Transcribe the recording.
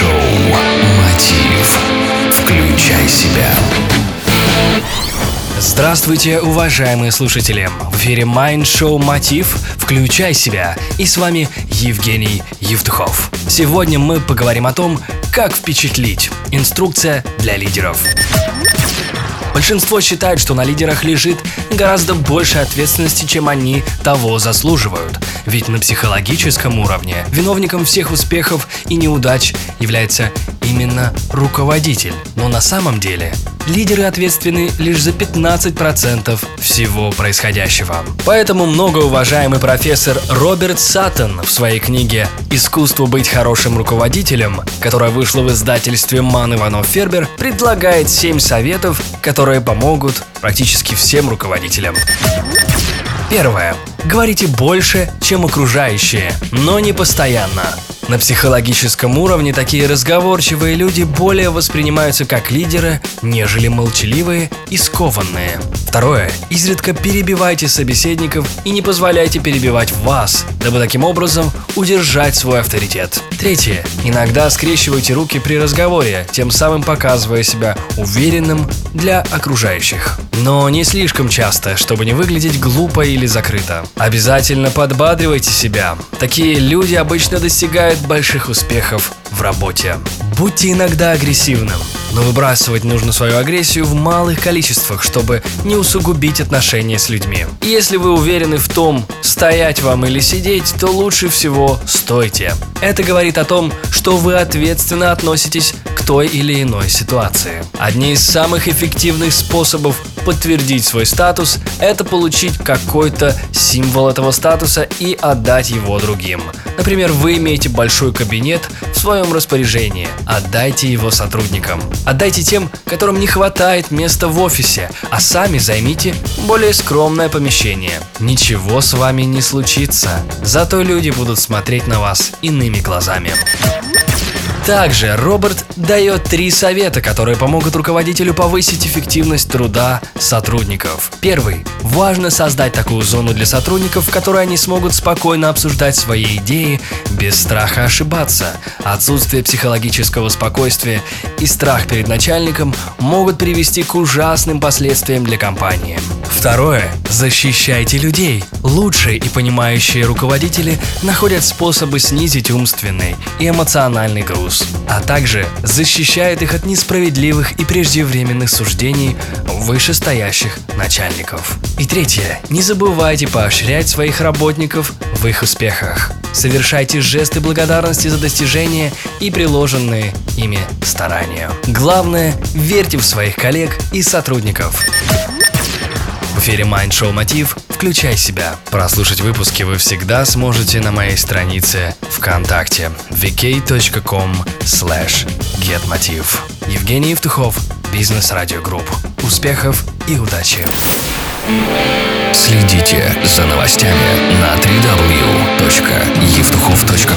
Майнд-шоу «Мотив». Включай себя. Здравствуйте, уважаемые слушатели! В эфире Mind Show Мотив «Включай себя» и с вами Евгений Евтухов. Сегодня мы поговорим о том, как впечатлить. Инструкция для лидеров. Большинство считает, что на лидерах лежит гораздо больше ответственности, чем они того заслуживают. Ведь на психологическом уровне виновником всех успехов и неудач является именно руководитель. Но на самом деле лидеры ответственны лишь за 15% всего происходящего. Поэтому многоуважаемый профессор Роберт Саттон в своей книге «Искусство быть хорошим руководителем», которая вышла в издательстве Ман Иванов Фербер, предлагает 7 советов, которые помогут практически всем руководителям. Первое. Говорите больше, чем окружающие, но не постоянно. На психологическом уровне такие разговорчивые люди более воспринимаются как лидеры, нежели молчаливые и скованные. Второе. Изредка перебивайте собеседников и не позволяйте перебивать вас, дабы таким образом удержать свой авторитет. Третье. Иногда скрещивайте руки при разговоре, тем самым показывая себя уверенным для окружающих. Но не слишком часто, чтобы не выглядеть глупо или закрыто. Обязательно подбадривайте себя. Такие люди обычно достигают больших успехов в работе. Будьте иногда агрессивным, но выбрасывать нужно свою агрессию в малых количествах, чтобы не усугубить отношения с людьми. Если вы уверены в том, стоять вам или сидеть, то лучше всего стойте. Это говорит о том, что вы ответственно относитесь к той или иной ситуации. Одни из самых эффективных способов подтвердить свой статус – это получить какой-то символ этого статуса и отдать его другим. Например, вы имеете большой кабинет своем распоряжении. Отдайте его сотрудникам. Отдайте тем, которым не хватает места в офисе, а сами займите более скромное помещение. Ничего с вами не случится. Зато люди будут смотреть на вас иными глазами. Также Роберт дает три совета, которые помогут руководителю повысить эффективность труда сотрудников. Первый. Важно создать такую зону для сотрудников, в которой они смогут спокойно обсуждать свои идеи без страха ошибаться. Отсутствие психологического спокойствия и страх перед начальником могут привести к ужасным последствиям для компании. Второе. Защищайте людей. Лучшие и понимающие руководители находят способы снизить умственный и эмоциональный груз, а также защищают их от несправедливых и преждевременных суждений вышестоящих начальников. И третье. Не забывайте поощрять своих работников в их успехах. Совершайте жесты благодарности за достижения и приложенные ими старания. Главное, верьте в своих коллег и сотрудников. В эфире Mind Show Мотив «Включай себя». Прослушать выпуски вы всегда сможете на моей странице ВКонтакте vk.com слэш getmotiv. Евгений Евтухов, Бизнес Радио Групп. Успехов и удачи! Следите за новостями на www.евтухов.ком